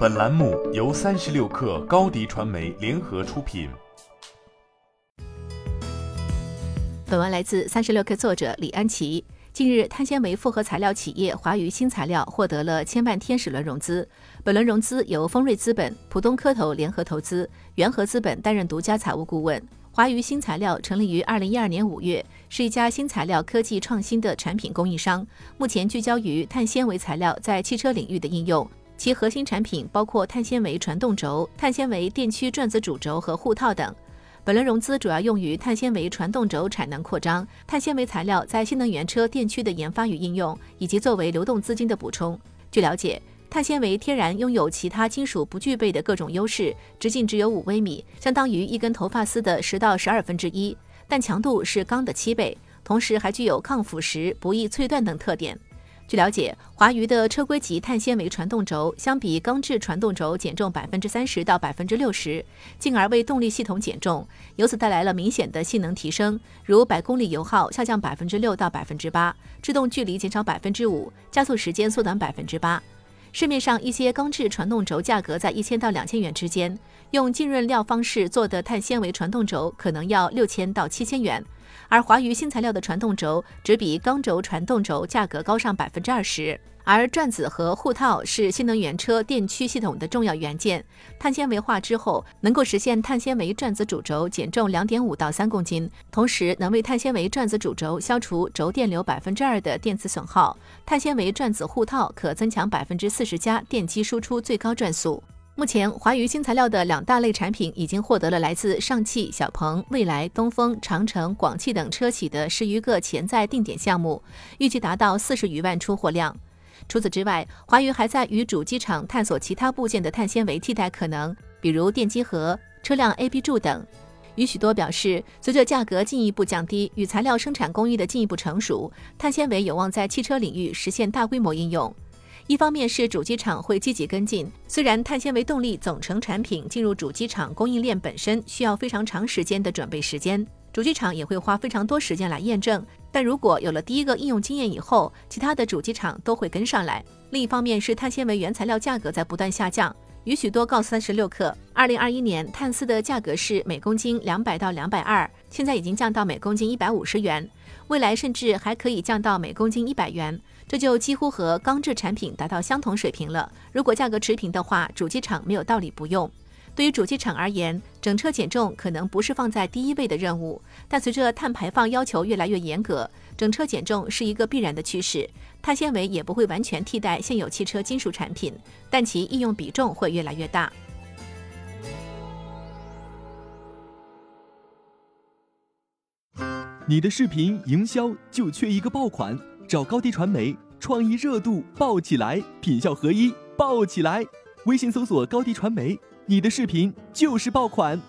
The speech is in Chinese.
本栏目由三十六氪高低传媒联合出品。本文来自三十六氪作者李安琪。近日，碳纤维复合材料企业华娱新材料获得了千万天使轮融资。本轮融资由丰瑞资本、浦东科投联合投资，元和资本担任独家财务顾问。华娱新材料成立于二零一二年五月，是一家新材料科技创新的产品供应商，目前聚焦于碳纤维材料在汽车领域的应用。其核心产品包括碳纤维传动轴、碳纤维电驱转子主轴和护套等。本轮融资主要用于碳纤维传动轴产能扩张、碳纤维材料在新能源车电驱的研发与应用，以及作为流动资金的补充。据了解，碳纤维天然拥有其他金属不具备的各种优势，直径只有五微米，相当于一根头发丝的十到十二分之一，但强度是钢的七倍，同时还具有抗腐蚀、不易脆断等特点。据了解，华娱的车规级碳纤维传动轴相比钢制传动轴减重百分之三十到百分之六十，进而为动力系统减重，由此带来了明显的性能提升，如百公里油耗下降百分之六到百分之八，制动距离减少百分之五，加速时间缩短百分之八。市面上一些钢制传动轴价格在一千到两千元之间，用浸润料方式做的碳纤维传动轴可能要六千到七千元。而华娱新材料的传动轴只比钢轴传动轴价格高上百分之二十，而转子和护套是新能源车电驱系统的重要元件。碳纤维化之后，能够实现碳纤维转子主轴减重两点五到三公斤，同时能为碳纤维转子主轴消除轴电流百分之二的电磁损耗。碳纤维转子护套可增强百分之四十加电机输出最高转速。目前，华娱新材料的两大类产品已经获得了来自上汽、小鹏、蔚来、东风、长城、广汽等车企的十余个潜在定点项目，预计达到四十余万出货量。除此之外，华娱还在与主机厂探索其他部件的碳纤维替代可能，比如电机盒、车辆 A B 柱等。与许多表示，随着价格进一步降低与材料生产工艺的进一步成熟，碳纤维有望在汽车领域实现大规模应用。一方面是主机厂会积极跟进，虽然碳纤维动力总成产品进入主机厂供应链本身需要非常长时间的准备时间，主机厂也会花非常多时间来验证。但如果有了第一个应用经验以后，其他的主机厂都会跟上来。另一方面是碳纤维原材料价格在不断下降，与许多告诉三十六克，二零二一年碳丝的价格是每公斤两百到两百二，现在已经降到每公斤一百五十元，未来甚至还可以降到每公斤一百元。这就几乎和钢制产品达到相同水平了。如果价格持平的话，主机厂没有道理不用。对于主机厂而言，整车减重可能不是放在第一位的任务，但随着碳排放要求越来越严格，整车减重是一个必然的趋势。碳纤维也不会完全替代现有汽车金属产品，但其应用比重会越来越大。你的视频营销就缺一个爆款。找高低传媒，创意热度爆起来，品效合一爆起来。微信搜索高低传媒，你的视频就是爆款。